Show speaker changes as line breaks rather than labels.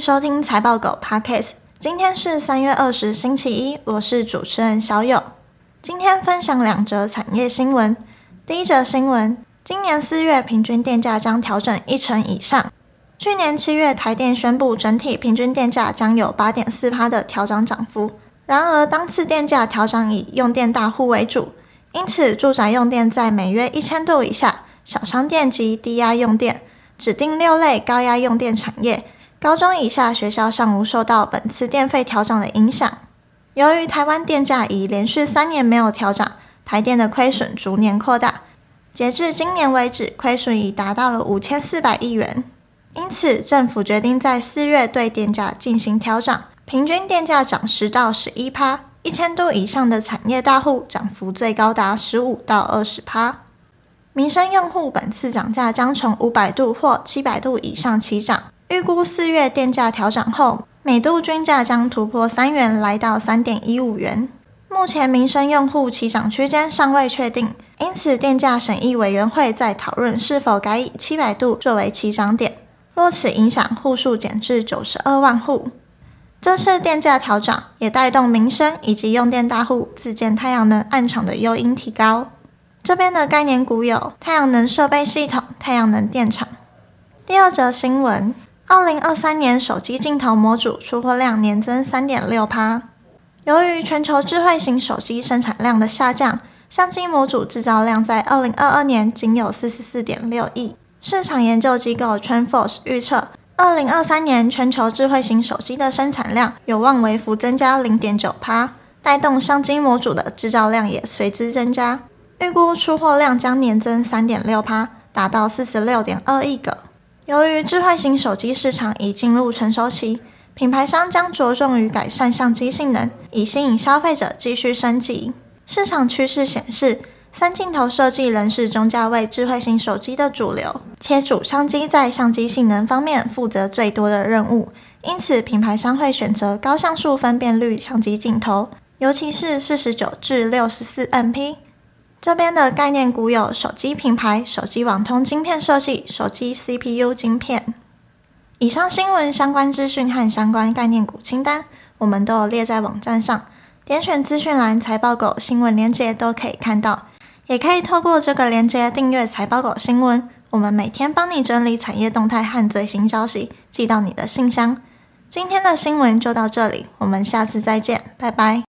收听财报狗 Podcast。今天是三月二十，星期一，我是主持人小友。今天分享两则产业新闻。第一则新闻：今年四月平均电价将调整一成以上。去年七月，台电宣布整体平均电价将有八点四趴的调涨涨幅。然而，当次电价调涨以用电大户为主，因此住宅用电在每月一千度以下，小商店及低压用电。指定六类高压用电产业，高中以下学校尚无受到本次电费调整的影响。由于台湾电价已连续三年没有调涨，台电的亏损逐年扩大，截至今年为止，亏损已达到了五千四百亿元。因此，政府决定在四月对电价进行调涨，平均电价涨十到十一趴，一千度以上的产业大户涨幅最高达十五到二十趴。民生用户本次涨价将从五百度或七百度以上起涨，预估四月电价调整后，每度均价将突破三元，来到三点一五元。目前民生用户起涨区间尚未确定，因此电价审议委员会在讨论是否改以七百度作为起涨点。若此影响户数减至九十二万户，这次电价调整也带动民生以及用电大户自建太阳能案场的诱因提高。这边的概念股有太阳能设备系统、太阳能电厂。第二则新闻：二零二三年手机镜头模组出货量年增三点六趴。由于全球智慧型手机生产量的下降，相机模组制造量在二零二二年仅有四十四点六亿。市场研究机构 TrendForce 预测，二零二三年全球智慧型手机的生产量有望微幅增加零点九趴，带动相机模组的制造量也随之增加。预估出货量将年增三点六趴，达到四十六点二亿个。由于智慧型手机市场已进入成熟期，品牌商将着重于改善相机性能，以吸引消费者继续升级。市场趋势显示，三镜头设计仍是中价位智慧型手机的主流，且主相机在相机性能方面负责最多的任务，因此品牌商会选择高像素分辨率相机镜头，尤其是四十九至六十四 MP。这边的概念股有手机品牌、手机网通晶片设计、手机 CPU 晶片。以上新闻相关资讯和相关概念股清单，我们都有列在网站上，点选资讯栏财报狗新闻链接都可以看到，也可以透过这个链接订阅财报狗新闻。我们每天帮你整理产业动态和最新消息，寄到你的信箱。今天的新闻就到这里，我们下次再见，拜拜。